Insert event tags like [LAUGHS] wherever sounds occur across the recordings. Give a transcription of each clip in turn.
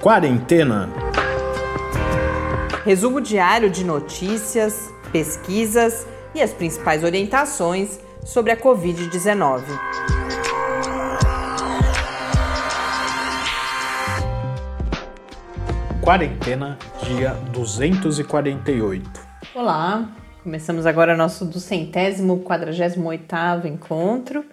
Quarentena. Resumo diário de notícias, pesquisas e as principais orientações sobre a Covid-19. Quarentena, dia 248. Olá, começamos agora nosso duzentésimo, quadragésimo oitavo encontro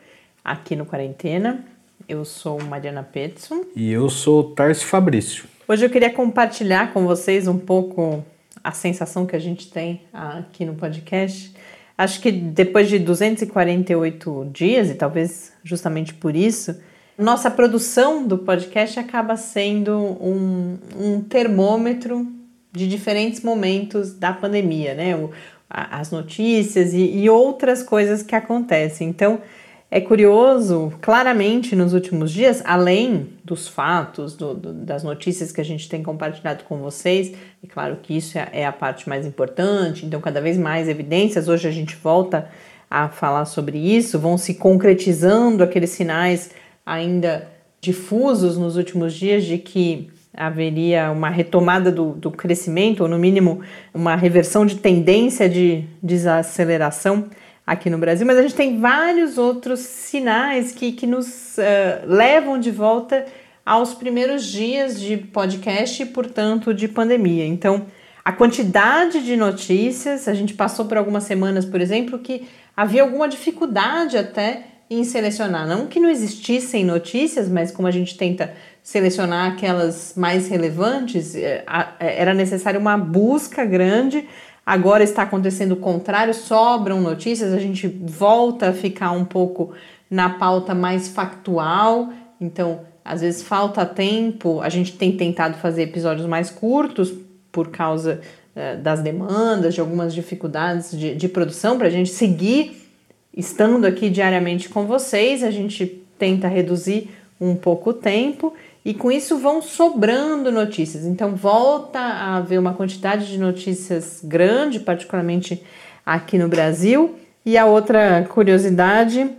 aqui no Quarentena. Eu sou Mariana Petson. E eu sou Tarso Fabrício. Hoje eu queria compartilhar com vocês um pouco a sensação que a gente tem aqui no podcast. Acho que depois de 248 dias, e talvez justamente por isso, nossa produção do podcast acaba sendo um, um termômetro de diferentes momentos da pandemia, né? O, as notícias e, e outras coisas que acontecem. Então, é curioso, claramente nos últimos dias, além dos fatos, do, do, das notícias que a gente tem compartilhado com vocês, e claro que isso é, é, a parte mais importante, então cada vez mais evidências, hoje a gente volta a falar sobre isso, vão se concretizando aqueles sinais ainda difusos nos últimos dias de que haveria uma retomada do, do crescimento, ou no mínimo uma reversão de tendência de desaceleração aqui no Brasil, mas a gente tem vários outros sinais que, que nos uh, levam de volta aos primeiros dias de podcast e, portanto, de pandemia. Então, a quantidade de notícias, a gente passou por algumas semanas, por exemplo, que havia alguma dificuldade até em selecionar. Não que não existissem notícias, mas como a gente tenta selecionar aquelas mais relevantes, eh, era necessária uma busca grande Agora está acontecendo o contrário, sobram notícias, a gente volta a ficar um pouco na pauta mais factual. Então, às vezes falta tempo, a gente tem tentado fazer episódios mais curtos por causa uh, das demandas, de algumas dificuldades de, de produção, para a gente seguir estando aqui diariamente com vocês. A gente tenta reduzir um pouco o tempo e com isso vão sobrando notícias. Então volta a haver uma quantidade de notícias grande, particularmente aqui no Brasil. E a outra curiosidade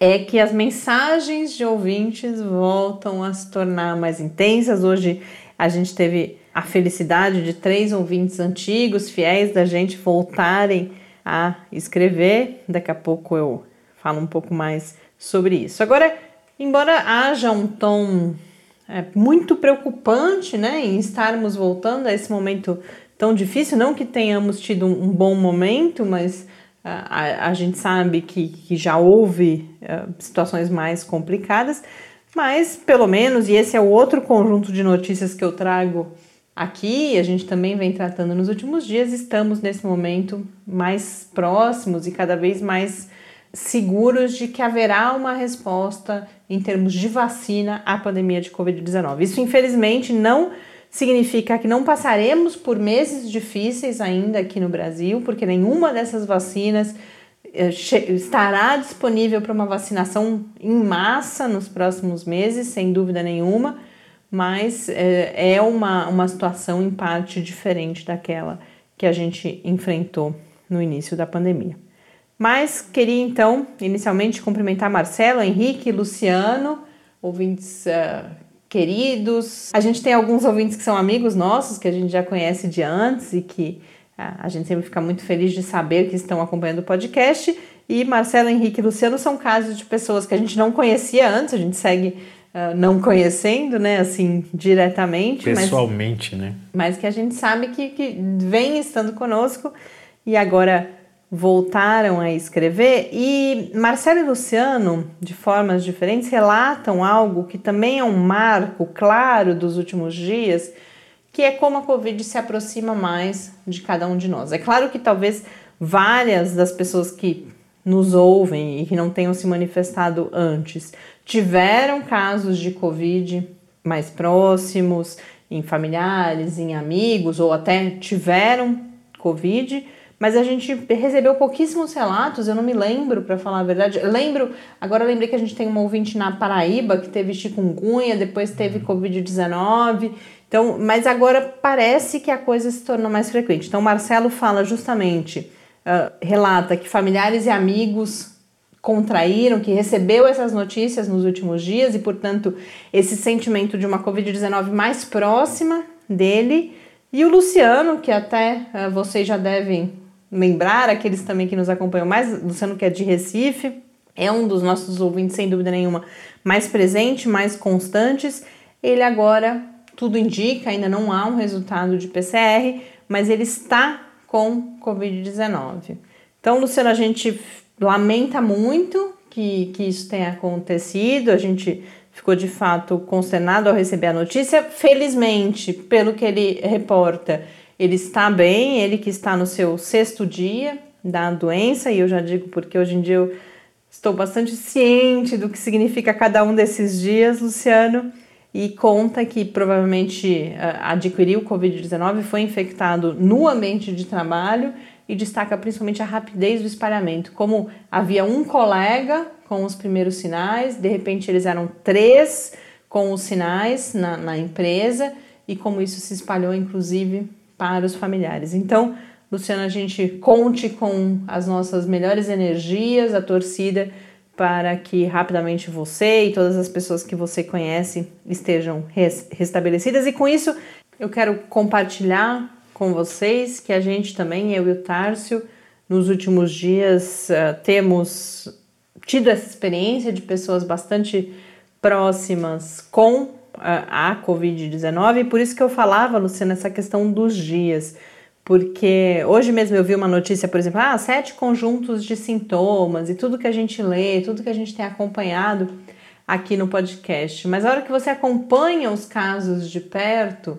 é que as mensagens de ouvintes voltam a se tornar mais intensas. Hoje a gente teve a felicidade de três ouvintes antigos, fiéis da gente, voltarem a escrever. Daqui a pouco eu falo um pouco mais sobre isso. Agora, embora haja um tom é muito preocupante, né, em estarmos voltando a esse momento tão difícil. Não que tenhamos tido um, bom momento, mas a, a, a gente sabe que, que já houve uh, situações mais complicadas. Mas, pelo menos, e esse é o outro conjunto de notícias que eu trago aqui, a gente também vem tratando nos últimos dias, estamos nesse momento mais próximos e cada vez mais seguros de que haverá uma resposta em termos de vacina à pandemia de Covid-19. Isso, infelizmente, não significa que não passaremos por meses difíceis ainda aqui no Brasil, porque nenhuma dessas vacinas eh, estará disponível para uma vacinação em massa nos próximos meses, sem dúvida nenhuma, mas é, é uma, uma situação em parte diferente daquela que a gente enfrentou no início da pandemia. Mas queria então, inicialmente, cumprimentar Marcelo, Henrique, Luciano, ouvintes uh, queridos. A gente tem alguns ouvintes que são amigos nossos, que a gente já conhece de antes e que uh, a gente sempre fica muito feliz de saber que estão acompanhando o podcast. E Marcelo, Henrique e Luciano são casos de pessoas que a gente não conhecia antes, a gente segue uh, não conhecendo, né, assim, diretamente. Pessoalmente, mas, né? Mas que a gente sabe que, que vem estando conosco e agora voltaram a escrever e Marcelo e Luciano, de formas diferentes, relatam algo que também é um marco claro dos últimos dias, que é como a Covid se aproxima mais de cada um de nós. É claro que talvez várias das pessoas que nos ouvem e que não tenham se manifestado antes tiveram casos de Covid mais próximos, em familiares, em amigos, ou até tiveram Covid mas a gente recebeu pouquíssimos relatos, eu não me lembro, para falar a verdade. Eu lembro, agora eu lembrei que a gente tem uma ouvinte na Paraíba que teve chikungunya, depois teve Covid-19. Então, mas agora parece que a coisa se tornou mais frequente. Então, Marcelo fala justamente, uh, relata que familiares e amigos contraíram, que recebeu essas notícias nos últimos dias e, portanto, esse sentimento de uma Covid-19 mais próxima dele. E o Luciano, que até uh, vocês já devem lembrar, aqueles também que nos acompanham mais, Luciano que é de Recife, é um dos nossos ouvintes, sem dúvida nenhuma, mais presente, mais constantes. Ele agora, tudo indica, ainda não há um resultado de PCR, mas ele está com Covid-19. Então, Luciano, a gente lamenta muito que, que isso tenha acontecido, a gente ficou de fato consternado ao receber a notícia. Felizmente, pelo que ele reporta, ele está bem, ele que está no seu sexto dia da doença, e eu já digo porque hoje em dia eu estou bastante ciente do que significa cada um desses dias, Luciano, e conta que provavelmente eh, adquiriu Covid-19, foi infectado no ambiente de trabalho e destaca principalmente a rapidez do espalhamento. Como havia um colega com os primeiros sinais, de repente eles eram três com os sinais na, na empresa e como isso se espalhou, inclusive, para os familiares. Então, Luciana, a gente conte com as nossas melhores energias, a torcida, para que rapidamente você e todas as pessoas que você conhece estejam res restabelecidas. E com isso, eu quero compartilhar com vocês que a gente também, eu e o Tárcio, nos últimos dias uh, temos tido essa experiência de pessoas bastante próximas com a Covid-19, e por isso que eu falava, Luciana, essa questão dos dias. Porque hoje mesmo eu vi uma notícia, por exemplo, ah, sete conjuntos de sintomas e tudo que a gente lê, tudo que a gente tem acompanhado aqui no podcast. Mas a hora que você acompanha os casos de perto,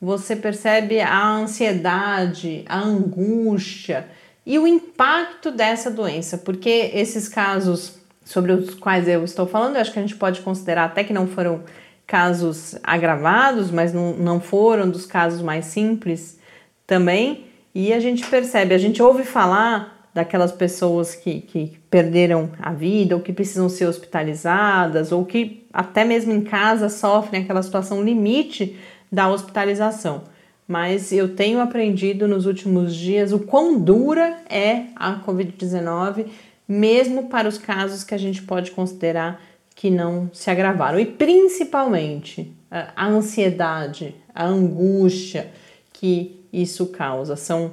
você percebe a ansiedade, a angústia e o impacto dessa doença, porque esses casos sobre os quais eu estou falando, eu acho que a gente pode considerar até que não foram casos agravados, mas não, não foram dos casos mais simples também. E a gente percebe, a gente ouve falar daquelas pessoas que, que perderam a vida, ou que precisam ser hospitalizadas, ou que até mesmo em casa sofrem aquela situação limite da hospitalização. Mas eu tenho aprendido nos últimos dias o quão dura é a Covid-19, mesmo para os casos que a gente pode considerar que não se agravaram. E principalmente a ansiedade, a angústia que isso causa. São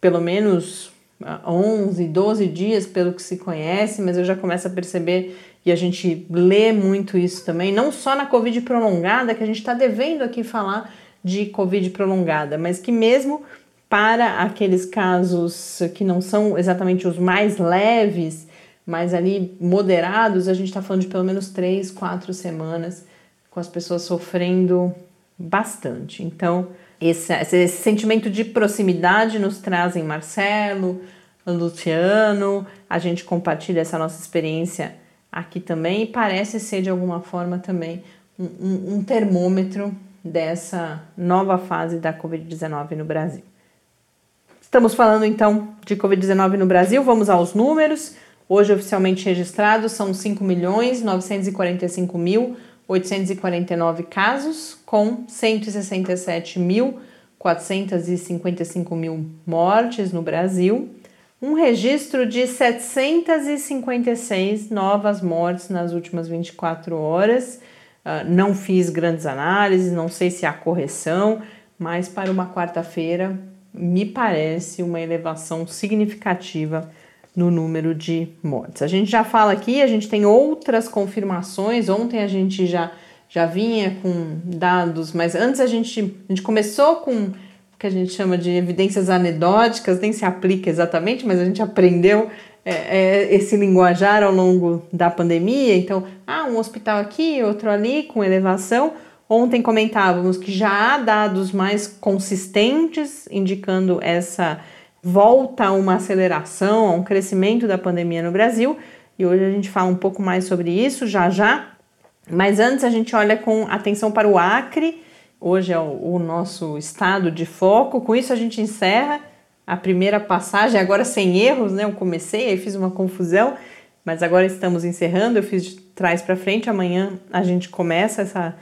pelo menos 11, 12 dias, pelo que se conhece, mas eu já começo a perceber e a gente lê muito isso também, não só na Covid prolongada, que a gente está devendo aqui falar de Covid prolongada, mas que mesmo para aqueles casos que não são exatamente os mais leves, mas ali moderados, a gente está falando de pelo menos três, quatro semanas com as pessoas sofrendo bastante. Então, esse, esse sentimento de proximidade nos trazem Marcelo, Luciano, a gente compartilha essa nossa experiência aqui também e parece ser de alguma forma também um, um, um termômetro dessa nova fase da Covid-19 no Brasil. Estamos falando então de Covid-19 no Brasil, vamos aos números. Hoje oficialmente registrados são 5 milhões 945 mil 849 casos, com 167.455 mil mortes no Brasil um registro de 756 novas mortes nas últimas 24 horas. Uh, não fiz grandes análises, não sei se há correção, mas para uma quarta-feira me parece uma elevação significativa no número de mortes. A gente já fala aqui, a gente tem outras confirmações. Ontem a gente já já vinha com dados, mas antes a gente, a gente começou com que a gente chama de evidências anedóticas, nem se aplica exatamente, mas a gente aprendeu é, é, esse linguajar ao longo da pandemia. Então, ah, um hospital aqui, outro ali, com elevação. Ontem comentávamos que já há dados mais consistentes indicando essa volta a uma aceleração, a um crescimento da pandemia no Brasil. E hoje a gente fala um pouco mais sobre isso já já. Mas antes a gente olha com atenção para o Acre hoje é o, nosso estado de foco. Com isso a gente encerra a primeira passagem, agora sem erros, né? Eu comecei, aí fiz uma confusão, mas agora estamos encerrando. Eu fiz de trás para frente. Amanhã a gente começa essa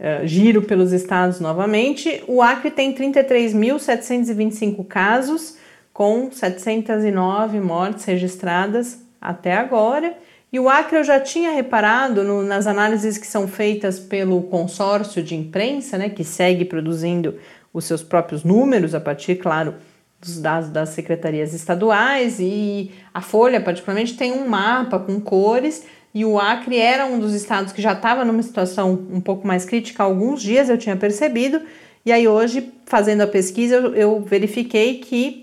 uh, giro pelos estados novamente. O Acre tem 33.725 casos, com 709 mortes registradas até agora. E o Acre eu já tinha reparado no, nas análises que são feitas pelo consórcio de imprensa, né, que segue produzindo os seus próprios números a partir, claro, dos dados das secretarias estaduais. E a Folha, particularmente, tem um mapa com cores. E o Acre era um dos estados que já estava numa situação um pouco mais crítica há alguns dias, eu tinha percebido, e aí hoje, fazendo a pesquisa, eu, eu verifiquei que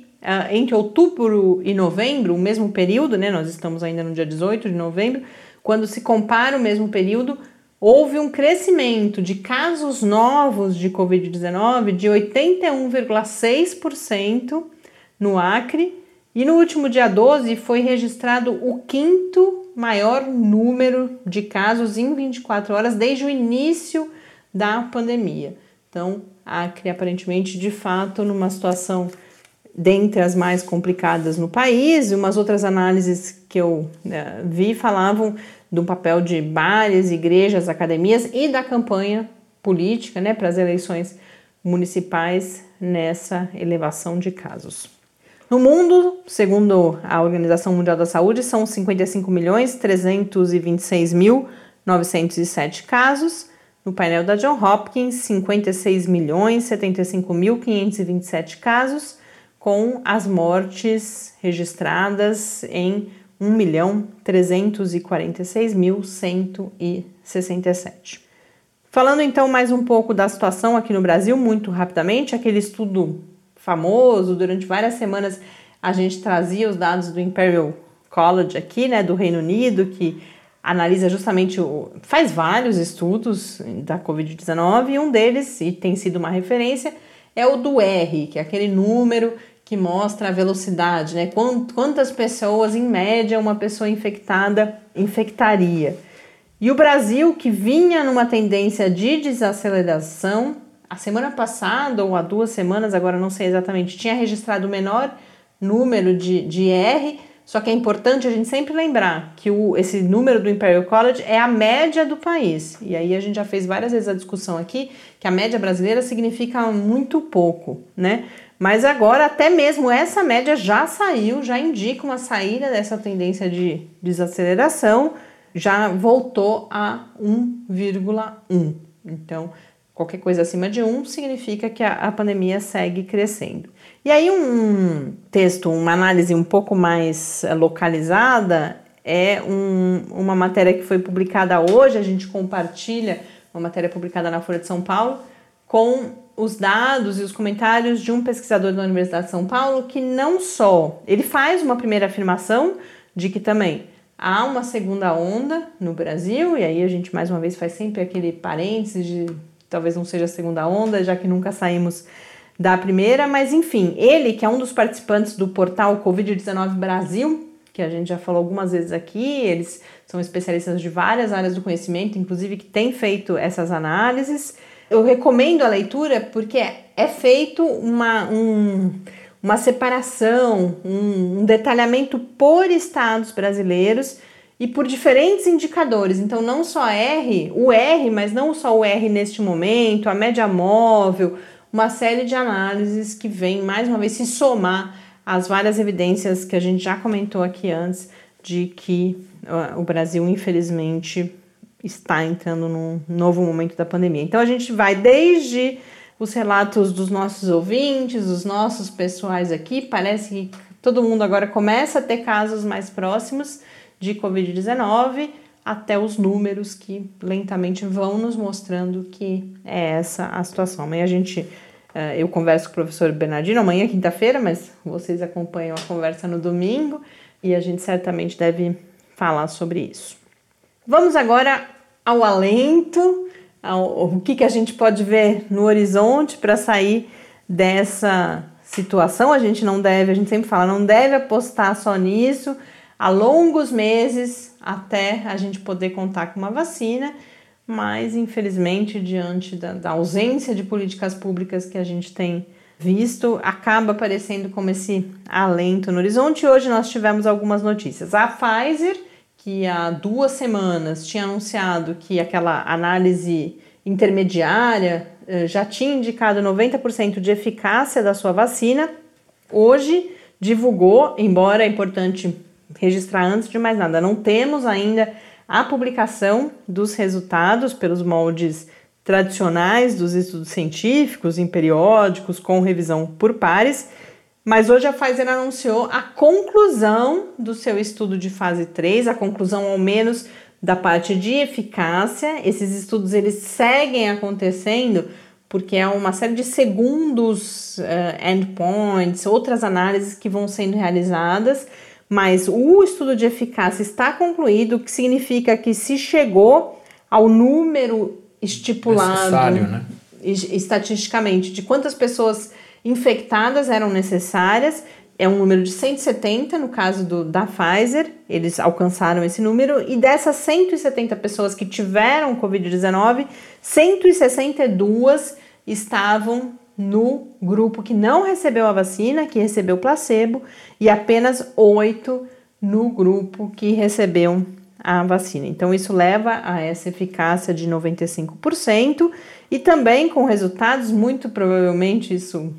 entre outubro e novembro, o mesmo período, né, nós estamos ainda no dia 18 de novembro, quando se compara o mesmo período, houve um crescimento de casos novos de Covid-19 de 81,6% no Acre, e no último dia 12 foi registrado o quinto maior número de casos em 24 horas desde o início da pandemia. Então, Acre aparentemente de fato numa situação dentre as mais complicadas no país, e umas outras análises que eu né, vi falavam do papel de bares, igrejas, academias e da campanha política né, para as eleições municipais nessa elevação de casos. No mundo, segundo a Organização Mundial da Saúde, são 55 milhões 326 mil 907 casos. No painel da John Hopkins, 56 milhões 75 mil 527 casos com as mortes registradas em 1.346.167. Falando então mais um pouco da situação aqui no Brasil, muito rapidamente, aquele estudo famoso, durante várias semanas a gente trazia os dados do Imperial College aqui, né, do Reino Unido, que analisa justamente, o, faz vários estudos da Covid-19 e um deles, e tem sido uma referência, é o do R, que é aquele número que mostra a velocidade, né? Quantas pessoas, em média, uma pessoa infectada infectaria. E o Brasil, que vinha numa tendência de desaceleração, a semana passada ou há duas semanas, agora não sei exatamente, tinha registrado o menor número de, de R, só que é importante a gente sempre lembrar que o, esse número do Imperial College é a média do país. E aí a gente já fez várias vezes a discussão aqui que a média brasileira significa muito pouco, né? Mas agora, até mesmo essa média já saiu, já indica uma saída dessa tendência de desaceleração, já voltou a 1,1. Então, qualquer coisa acima de 1 significa que a, a pandemia segue crescendo. E aí, um texto, uma análise um pouco mais eh, localizada é um, uma matéria que foi publicada hoje, a gente compartilha uma matéria publicada na Folha de São Paulo, com os dados e os comentários de um pesquisador da Universidade de São Paulo que não só ele faz uma primeira afirmação de que também há uma segunda onda no Brasil, e aí a gente mais uma vez faz sempre aquele parênteses de talvez não seja a segunda onda, já que nunca saímos da primeira, mas enfim, ele que é um dos participantes do portal Covid-19 Brasil, que a gente já falou algumas vezes aqui, eles são especialistas de várias áreas do conhecimento, inclusive que têm feito essas análises. Eu recomendo a leitura porque é feito uma, um, uma separação, um, um detalhamento por estados brasileiros e por diferentes indicadores. Então, não só R, o R, mas não só o R neste momento, a média móvel, uma série de análises que vem mais uma vez se somar às várias evidências que a gente já comentou aqui antes de que o Brasil, infelizmente, está entrando num novo momento da pandemia. Então a gente vai desde os relatos dos nossos ouvintes, dos nossos pessoais aqui, parece que todo mundo agora começa a ter casos mais próximos de Covid-19, até os números que lentamente vão nos mostrando que é essa a situação. Amanhã a gente, eh, eu converso com o professor Bernardino, amanhã quinta-feira, mas vocês acompanham a conversa no domingo e a gente certamente deve falar sobre isso. Vamos agora ao alento, ao, o que, que a gente pode ver no horizonte para sair dessa situação. A gente não deve, a gente sempre fala, não deve apostar só nisso há longos meses até a gente poder contar com uma vacina, mas infelizmente, diante da, da ausência de políticas públicas que a gente tem visto, acaba aparecendo como esse alento no horizonte. Hoje nós tivemos algumas notícias. A Pfizer que há duas semanas tinha anunciado que aquela análise intermediária eh, já tinha indicado 90% de eficácia da sua vacina, hoje divulgou, embora é importante registrar antes de mais nada, não temos ainda a publicação dos resultados pelos moldes tradicionais dos estudos científicos em periódicos com revisão por pares, mas hoje a Pfizer anunciou a conclusão do seu estudo de fase 3, a conclusão ao menos da parte de eficácia. Esses estudos eles seguem acontecendo porque é uma série de segundos uh, endpoints, outras análises que vão sendo realizadas, mas o estudo de eficácia está concluído, o que significa que se chegou ao número estipulado né? estatisticamente de quantas pessoas infectadas eram necessárias, é um número de 170 no caso do, da Pfizer, eles alcançaram esse número, e dessas 170 pessoas que tiveram Covid-19, 162 estavam no grupo que não recebeu a vacina, que recebeu placebo, e apenas 8 no grupo que recebeu a vacina. Então, isso leva a essa eficácia de 95% e também com resultados, muito provavelmente, isso,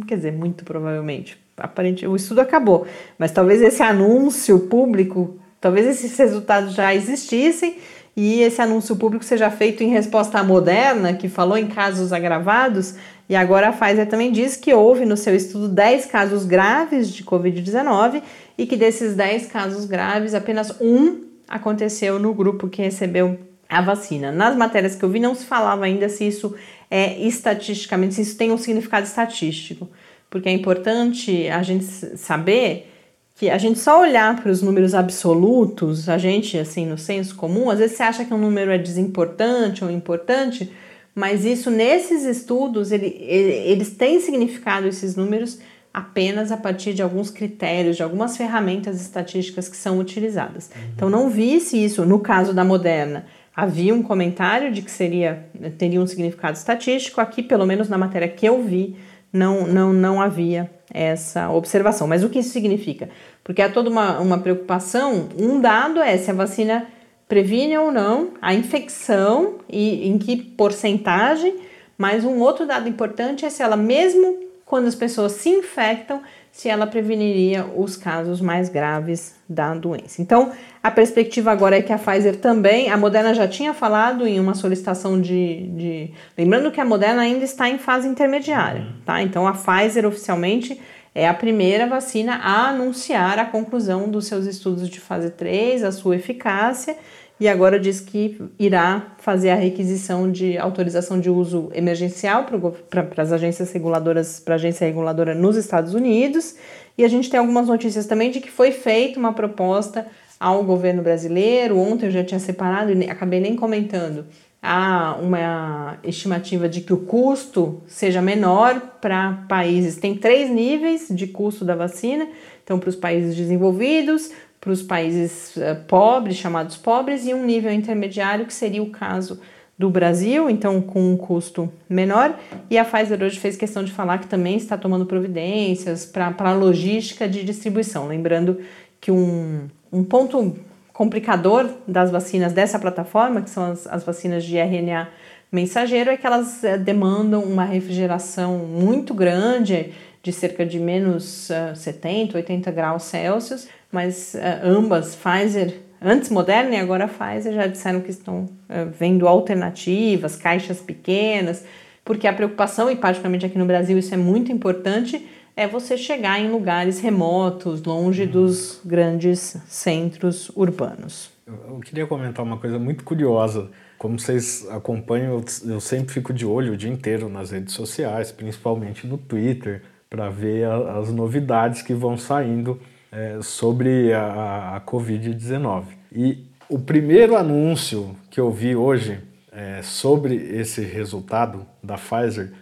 quer dizer, muito provavelmente, aparentemente o estudo acabou, mas talvez esse anúncio público, talvez esses resultados já existissem e esse anúncio público seja feito em resposta à Moderna, que falou em casos agravados, e agora a Pfizer também diz que houve no seu estudo 10 casos graves de Covid-19 e que desses 10 casos graves, apenas um aconteceu no grupo que recebeu a vacina. Nas matérias que eu vi, não se falava ainda se isso é estatisticamente, se isso tem um significado estatístico porque é importante a gente saber que a gente só olhar para os números absolutos, a gente, assim, no senso comum, às vezes você acha que um número é desimportante ou importante, mas isso nesses estudos, ele, ele, eles têm significado esses números apenas a partir de alguns critérios, de algumas ferramentas estatísticas que são utilizadas. Uhum. Então não vi se isso, no caso da Moderna, havia um comentário de que seria teria um significado estatístico, aqui pelo menos na matéria que eu vi, não, não, não havia essa observação. Mas o que isso significa? Porque há toda uma, uma preocupação. Um dado é se a vacina previne ou não a infecção e em que porcentagem, mas um outro dado importante é se ela, mesmo quando as pessoas se infectam, se ela preveniria os casos mais graves da doença. Então, a perspectiva agora é que a Pfizer também, a Moderna já tinha falado em uma solicitação de, de lembrando que a Moderna ainda está em fase intermediária, uhum. tá? Então, a Pfizer oficialmente é a primeira vacina a anunciar a conclusão dos seus estudos de fase 3, a sua eficácia e agora diz que irá fazer a requisição de autorização de uso emergencial para as agências reguladoras, para a agência reguladora nos Estados Unidos. E a gente tem algumas notícias também de que foi feita uma proposta ao governo brasileiro. Ontem eu já tinha separado e acabei nem comentando. Há uma estimativa de que o custo seja menor para países. Tem três níveis de custo da vacina. Então, para os países desenvolvidos, para os países uh, pobres, chamados pobres, e um nível intermediário, que seria o caso do Brasil, então com um custo menor. E a Pfizer hoje fez questão de falar que também está tomando providências para a logística de distribuição. Lembrando que um, um ponto complicador das vacinas dessa plataforma, que são as, as vacinas de RNA mensageiro, é que elas uh, demandam uma refrigeração muito grande, de cerca de menos uh, 70, 80 graus Celsius mas uh, ambas, Pfizer, antes Moderna e agora Pfizer, já disseram que estão uh, vendo alternativas, caixas pequenas, porque a preocupação, e particularmente aqui no Brasil isso é muito importante, é você chegar em lugares remotos, longe dos grandes centros urbanos. Eu queria comentar uma coisa muito curiosa. Como vocês acompanham, eu sempre fico de olho o dia inteiro nas redes sociais, principalmente no Twitter, para ver as novidades que vão saindo é, sobre a, a Covid-19. E o primeiro anúncio que eu vi hoje é, sobre esse resultado da Pfizer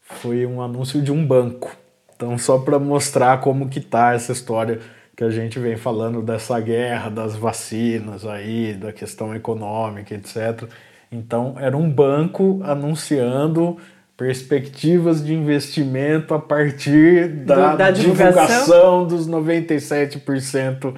foi um anúncio de um banco. Então, só para mostrar como que tá essa história que a gente vem falando dessa guerra das vacinas aí, da questão econômica, etc. Então, era um banco anunciando perspectivas de investimento a partir da, da divulgação? divulgação dos 97%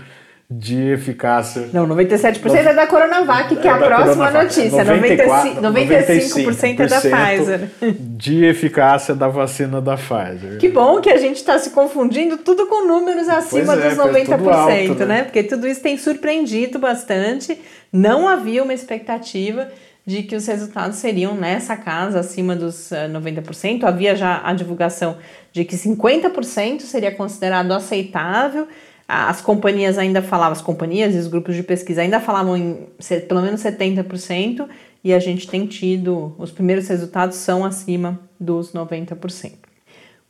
de eficácia. Não, 97% no... é da Coronavac, que é, é a próxima Coronavac. notícia. 94, 95%, 95% é da Pfizer. De eficácia da vacina da Pfizer. Que bom que a gente está se confundindo tudo com números acima pois dos é, 90%, alto, né? né? Porque tudo isso tem surpreendido bastante. Não havia uma expectativa de que os resultados seriam nessa casa, acima dos 90%. Eh, havia já a divulgação de que 50% seria considerado aceitável. As companhias ainda falavam, as companhias e os grupos de pesquisa ainda falavam em pelo menos 70%, e a gente tem tido, os primeiros resultados são acima dos 90%.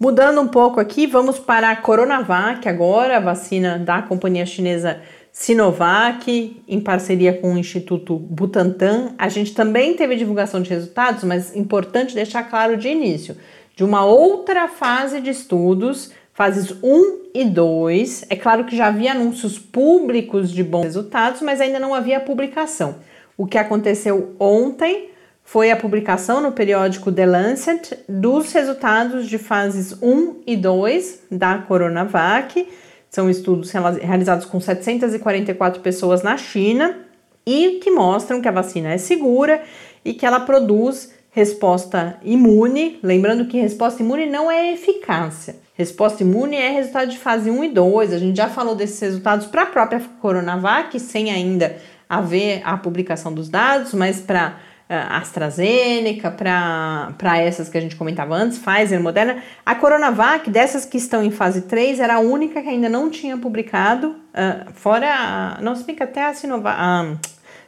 Mudando um pouco aqui, vamos para a Coronavac agora, a vacina da companhia chinesa Sinovac, em parceria com o Instituto Butantan. A gente também teve divulgação de resultados, mas importante deixar claro de início, de uma outra fase de estudos, fases 1 e 2. É claro que já havia anúncios públicos de bons resultados, mas ainda não havia publicação. O que aconteceu ontem foi a publicação no periódico The Lancet dos resultados de fases 1 e 2 da Coronavac são estudos realizados com 744 pessoas na China e que mostram que a vacina é segura e que ela produz resposta imune. Lembrando que resposta imune não é eficácia. Resposta imune é resultado de fase 1 e 2. A gente já falou desses resultados para a própria Coronavac, sem ainda haver a publicação dos dados, mas para AstraZeneca, para essas que a gente comentava antes, Pfizer, Moderna. A Coronavac, dessas que estão em fase 3, era a única que ainda não tinha publicado, uh, fora, não se fica até a Sinovac, a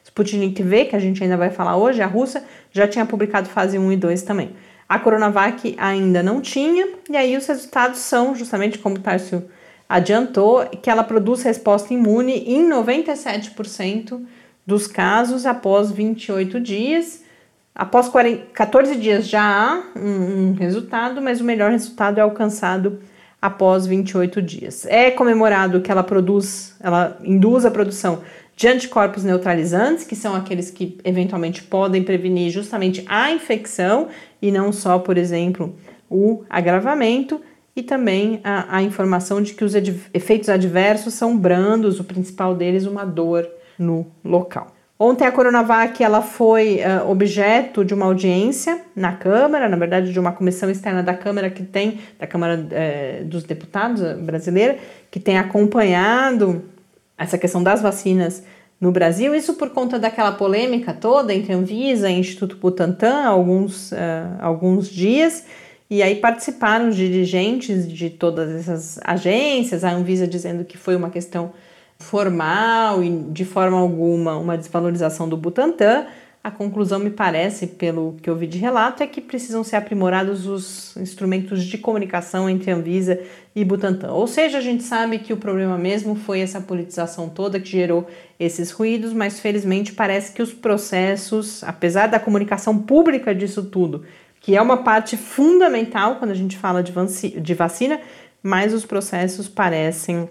Sputnik V, que a gente ainda vai falar hoje, a russa, já tinha publicado fase 1 e 2 também. A Coronavac ainda não tinha, e aí os resultados são, justamente como o Tarcio adiantou, que ela produz resposta imune em 97% dos casos após 28 dias. Após 40, 14 dias já há um, um resultado, mas o melhor resultado é alcançado após 28 dias. É comemorado que ela produz, ela induz a produção de anticorpos neutralizantes, que são aqueles que eventualmente podem prevenir justamente a infecção e não só, por exemplo, o agravamento, e também a, a informação de que os efeitos adversos são brandos, o principal deles uma dor no local. Ontem a Coronavac ela foi uh, objeto de uma audiência na Câmara, na verdade de uma comissão externa da Câmara que tem, da Câmara uh, dos Deputados brasileira, que tem acompanhado essa questão das vacinas no Brasil, isso por conta daquela polêmica toda entre Anvisa e Instituto Butantan há alguns, uh, alguns dias, e aí participaram os dirigentes de todas essas agências, a Anvisa dizendo que foi uma questão formal e de forma alguma uma desvalorização do Butantan, a conclusão, me parece, pelo que eu vi de relato, é que precisam ser aprimorados os instrumentos de comunicação entre Anvisa e Butantan. Ou seja, a gente sabe que o problema mesmo foi essa politização toda que gerou esses ruídos, mas felizmente parece que os processos, apesar da comunicação pública disso tudo, que é uma parte fundamental quando a gente fala de vacina, mas os processos parecem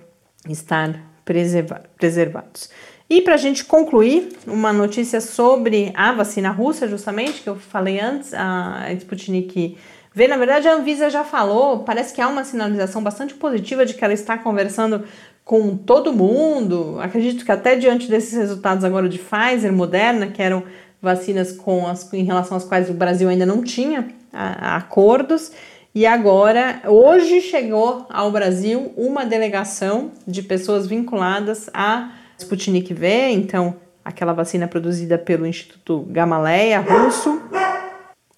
estar preservados. E para a gente concluir, uma notícia sobre a vacina russa, justamente, que eu falei antes, a Sputnik V. Na verdade, a Anvisa já falou, parece que há uma sinalização bastante positiva de que ela está conversando com todo mundo. Acredito que até diante desses resultados agora de Pfizer, Moderna, que eram vacinas com as, em relação às quais o Brasil ainda não tinha a, a acordos, e agora, hoje chegou ao Brasil uma delegação de pessoas vinculadas à Sputnik V, então aquela vacina produzida pelo Instituto Gamaleya russo.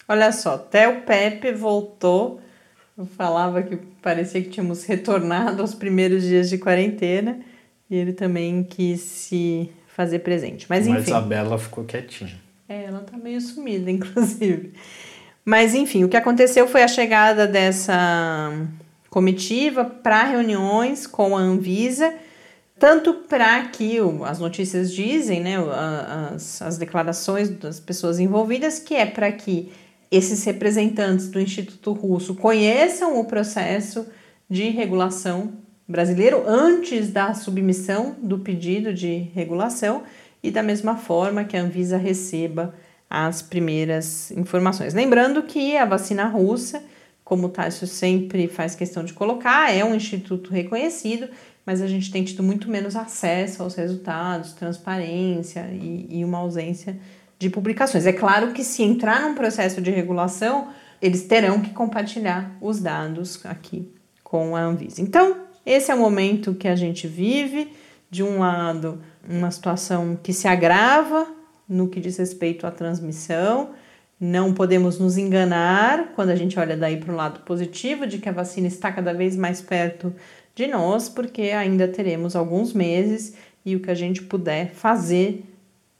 Olha só, até o Pepe voltou. Eu falava que parecia que tínhamos retornado aos primeiros dias de quarentena e ele também quis se fazer presente. Mas, Mas enfim. a Bela ficou quietinha. É, ela tá meio sumida, [LAUGHS] inclusive. Mas enfim, o que aconteceu foi a chegada dessa comitiva para reuniões com a Anvisa, tanto para que as notícias dizem, né, as, as declarações das pessoas envolvidas, que é para que esses representantes do Instituto Russo conheçam o processo de regulação brasileiro antes da submissão do pedido de regulação e da mesma forma que a Anvisa receba as primeiras informações. Lembrando que a vacina russa, como o Tássio sempre faz questão de colocar, é um instituto reconhecido, mas a gente tem tido muito menos acesso aos resultados, transparência e, e uma ausência de publicações. É claro que se entrar num processo de regulação, eles terão que compartilhar os dados aqui com a Anvisa. Então, esse é o momento que a gente vive. De um lado, uma situação que se agrava no que diz respeito à transmissão. Não podemos nos enganar quando a gente olha daí para o lado positivo de que a vacina está cada vez mais perto de nós, porque ainda teremos alguns meses e o que a gente puder fazer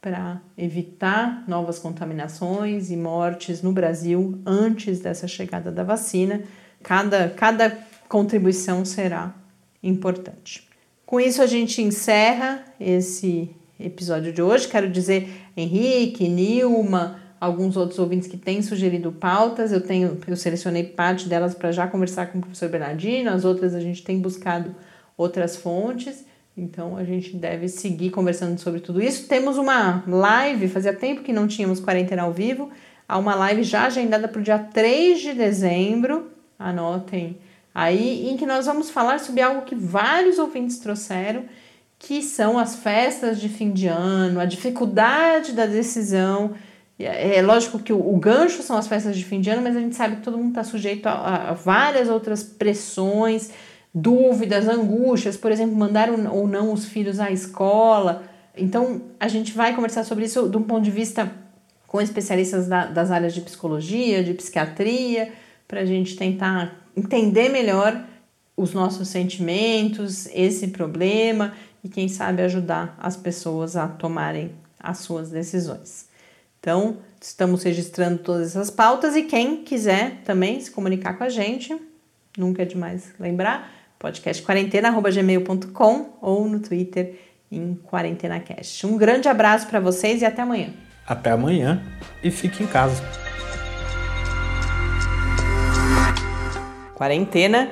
para evitar novas contaminações e mortes no Brasil antes dessa chegada da vacina, cada, cada contribuição será importante. Com isso, a gente encerra esse episódio de hoje. Quero dizer, Henrique, Nilma, alguns outros ouvintes que têm sugerido pautas. Eu tenho, eu selecionei parte delas para já conversar com o professor Bernardino, as outras a gente tem buscado outras fontes. Então a gente deve seguir conversando sobre tudo isso. Temos uma live, fazia tempo que não tínhamos quarentena ao vivo. Há uma live já agendada para o dia 3 de dezembro. Anotem aí, em que nós vamos falar sobre algo que vários ouvintes trouxeram, que são as festas de fim de ano, a dificuldade da decisão. É, é lógico que o, gancho são as festas de fim de ano, mas a gente sabe que todo mundo está sujeito a, a, várias outras pressões, dúvidas, angústias, por exemplo, mandar ou não os filhos à escola. Então, a gente vai conversar sobre isso de um ponto de vista com especialistas da, das áreas de psicologia, de psiquiatria, para a gente tentar entender melhor os nossos sentimentos, esse problema e, quem sabe, ajudar as pessoas a tomarem as suas decisões. Então, estamos registrando todas essas pautas e quem quiser também se comunicar com a gente, nunca é demais lembrar, podcastquarentena.gmail.com ou no Twitter em QuarentenaCast. Um grande abraço para vocês e até amanhã. Até amanhã e fique em casa. Quarentena